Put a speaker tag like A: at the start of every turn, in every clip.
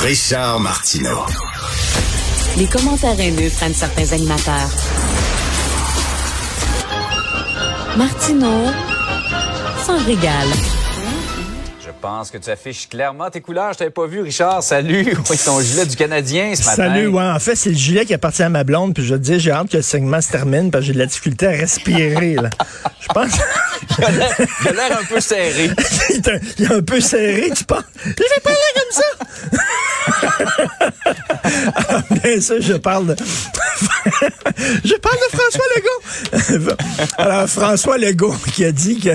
A: Richard Martineau.
B: Les commentaires haineux prennent certains animateurs. Martineau s'en régale.
C: Je pense que tu affiches clairement tes couleurs. Je t'avais pas vu, Richard. Salut. Oui, ton gilet du Canadien ce matin.
D: Salut, ouais. En fait, c'est le gilet qui appartient à ma blonde. Puis je te dis, j'ai hâte que le segment se termine parce que j'ai de la difficulté à respirer. Là. Je pense.
C: Il a l'air- a un peu serré.
D: il, est un, il est un peu serré, tu penses? Je vais parler comme ça. Alors, bien sûr, je parle de. Je parle de François Legault. Alors, François Legault qui a dit que,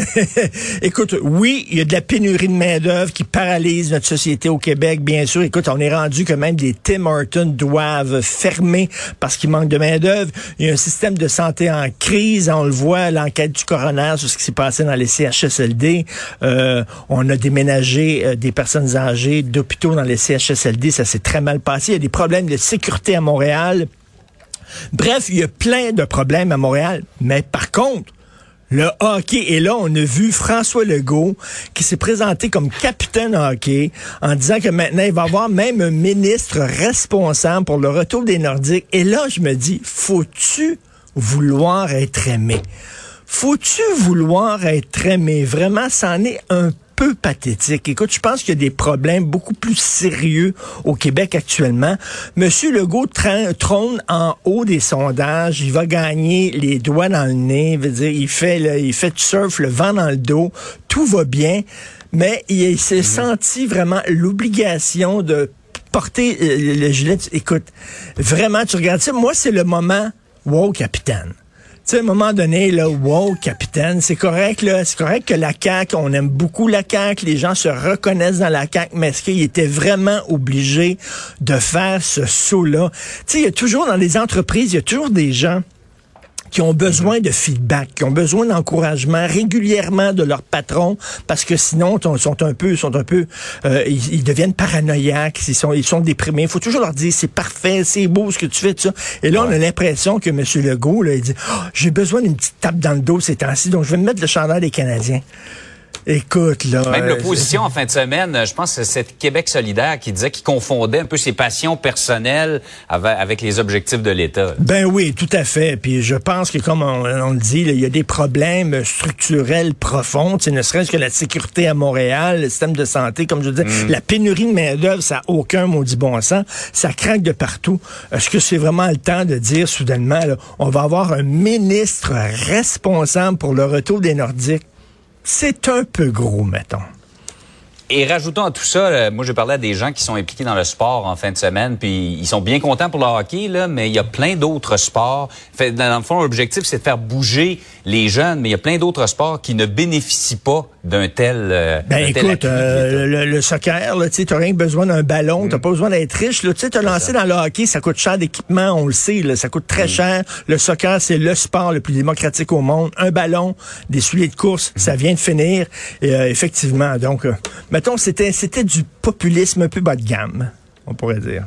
D: écoute, oui, il y a de la pénurie de main-d'œuvre qui paralyse notre société au Québec, bien sûr. Écoute, on est rendu que même des Tim Hortons doivent fermer parce qu'il manque de main-d'œuvre. Il y a un système de santé en crise. On le voit, l'enquête du coroner sur ce qui s'est passé dans les CHSLD. Euh, on a déménagé euh, des personnes âgées d'hôpitaux dans les CHSLD. Ça s'est très mal passé. Il y a des problèmes de sécurité à Montréal. Bref, il y a plein de problèmes à Montréal. Mais par contre, le hockey, et là, on a vu François Legault qui s'est présenté comme capitaine hockey en disant que maintenant, il va avoir même un ministre responsable pour le retour des Nordiques. Et là, je me dis, faut-tu vouloir être aimé? Faut-tu vouloir être aimé? Vraiment, c'en est un peu pathétique. Écoute, je pense qu'il y a des problèmes beaucoup plus sérieux au Québec actuellement. Monsieur Legault trône en haut des sondages. Il va gagner les doigts dans le nez. Veut dire, il fait, le, il fait du surf, le vent dans le dos. Tout va bien. Mais il, il s'est senti vraiment l'obligation de porter euh, le, le gilet. Écoute, vraiment, tu regardes ça. Moi, c'est le moment, wow, capitaine. Sais, à un moment donné, là, wow, capitaine, c'est correct, là, c'est correct que la CAQ, on aime beaucoup la CAQ, les gens se reconnaissent dans la CAQ, mais est-ce qu'il était vraiment obligé de faire ce saut-là? Tu sais, il y a toujours, dans les entreprises, il y a toujours des gens qui ont besoin de feedback, qui ont besoin d'encouragement régulièrement de leur patron, parce que sinon, ils sont un peu, sont un peu, euh, ils, ils deviennent paranoïaques, ils sont, ils sont déprimés. Il faut toujours leur dire, c'est parfait, c'est beau ce que tu fais, tout ça. Et là, on a l'impression que M. Legault, là, il dit, Oh, j'ai besoin d'une petite tape dans le dos ces temps-ci, donc je vais me mettre le chandail des Canadiens. Écoute, là.
C: Même
D: euh,
C: l'opposition en fin de semaine, je pense que c'est Québec solidaire qui disait qu'il confondait un peu ses passions personnelles avec, les objectifs de l'État.
D: Ben oui, tout à fait. Puis je pense que, comme on, on le dit, là, il y a des problèmes structurels profonds. Tu sais, ne serait-ce que la sécurité à Montréal, le système de santé, comme je dis, la pénurie de main-d'œuvre, ça n'a aucun maudit bon sens. Ça craque de partout. Est-ce que c'est vraiment le temps de dire soudainement, là, on va avoir un ministre responsable pour le retour des Nordiques? C'est un peu gros, mettons.
C: Et rajoutons à tout ça, euh, moi j'ai parlé à des gens qui sont impliqués dans le sport en fin de semaine, puis ils sont bien contents pour le hockey, mais il y a plein d'autres sports. Fait, dans le fond, l'objectif, c'est de faire bouger les jeunes, mais il y a plein d'autres sports qui ne bénéficient pas d'un tel, euh,
D: Ben
C: tel
D: écoute, euh, le, le soccer, tu sais, t'as rien que besoin d'un ballon, t'as pas besoin d'être riche. Tu sais, t'as lancé dans le hockey, ça coûte cher d'équipement, on le sait, là, ça coûte très cher. Le soccer, c'est le sport le plus démocratique au monde. Un ballon, des souliers de course, ça vient de finir. Et, euh, effectivement, donc, euh, mettons, c'était c'était du populisme un peu bas de gamme, on pourrait dire.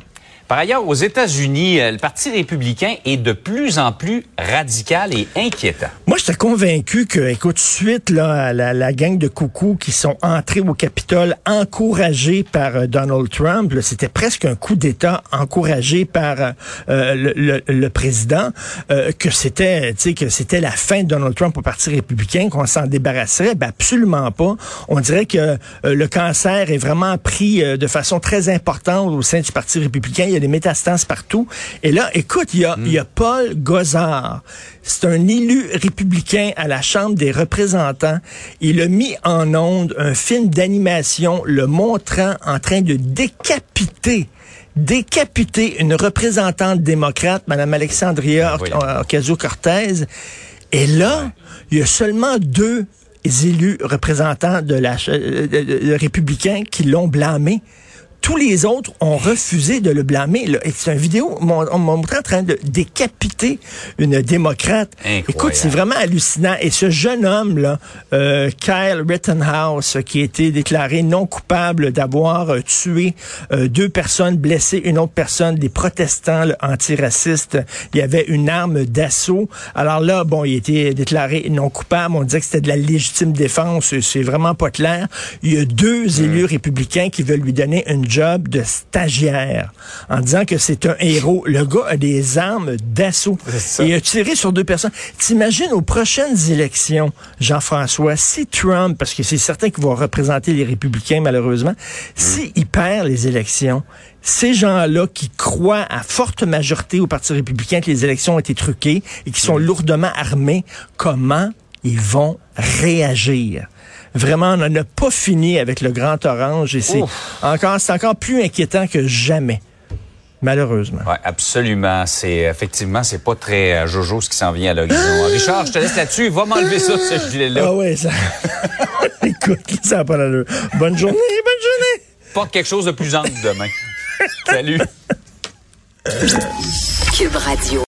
C: Par ailleurs, aux États-Unis, euh, le Parti républicain est de plus en plus radical et inquiétant.
D: Moi, j'étais convaincu que, écoute, suite là, la, la gang de coucous qui sont entrés au Capitole, encouragés par euh, Donald Trump, c'était presque un coup d'État encouragé par euh, euh, le, le- le président, euh, que c'était, tu sais, que c'était la fin de Donald Trump au Parti républicain, qu'on s'en débarrasserait. Ben, absolument pas. On dirait que le cancer est vraiment pris de façon très importante au sein du Parti républicain. Y a des métastases partout. Et là, écoute, il y a, il y a Paul Gozard. C'est un élu républicain à la Chambre des représentants. Il a mis en onde un film d'animation le montrant en train de décapiter décapiter une représentante démocrate, Mme Alexandria
C: voyons.
D: Ocasio-Cortez. Et là, il y a seulement deux élus représentants de la euh, de- de- de républicains qui l'ont blâmé. Tous les autres ont refusé de le blâmer. c'est une vidéo, on m'a montré en train de décapiter une démocrate.
C: Incroyable.
D: Écoute, c'est vraiment hallucinant. Et ce jeune homme, là, euh, Kyle Rittenhouse, qui a été déclaré non coupable d'avoir euh, tué euh, deux personnes, blessé une autre personne, des protestants là, antiracistes. Il y avait une arme d'assaut. Alors là, bon, il a été déclaré non coupable. On disait que c'était de la légitime défense. C'est vraiment pas clair. Il y a deux élus républicains qui veulent lui donner une job de stagiaire en disant que c'est un héros. Le gars a des armes d'assaut. Et a tiré sur deux personnes. T'imagines aux prochaines élections, Jean-François, si Trump, parce que c'est certain qu'il va représenter les républicains malheureusement, si il perd les élections, ces gens-là qui croient à forte majorité au Parti républicain que les élections ont été truquées et qui sont lourdement armés, comment ils vont réagir? Vraiment, on n'a pas fini avec le Grand Orange et c'est encore, c'est encore plus inquiétant que jamais. Malheureusement.
C: Oui, absolument. C'est effectivement, c'est pas très euh, jojo ce qui s'en vient à l'horizon. Richard, je te laisse là-dessus. Va m'enlever ça, ce gilet-là.
D: Ah ouais, ça. Écoute, ça n'a pas l'allure. Bonne journée, bonne journée.
C: Pas quelque chose de plus ample demain. Salut.
B: Cube Radio.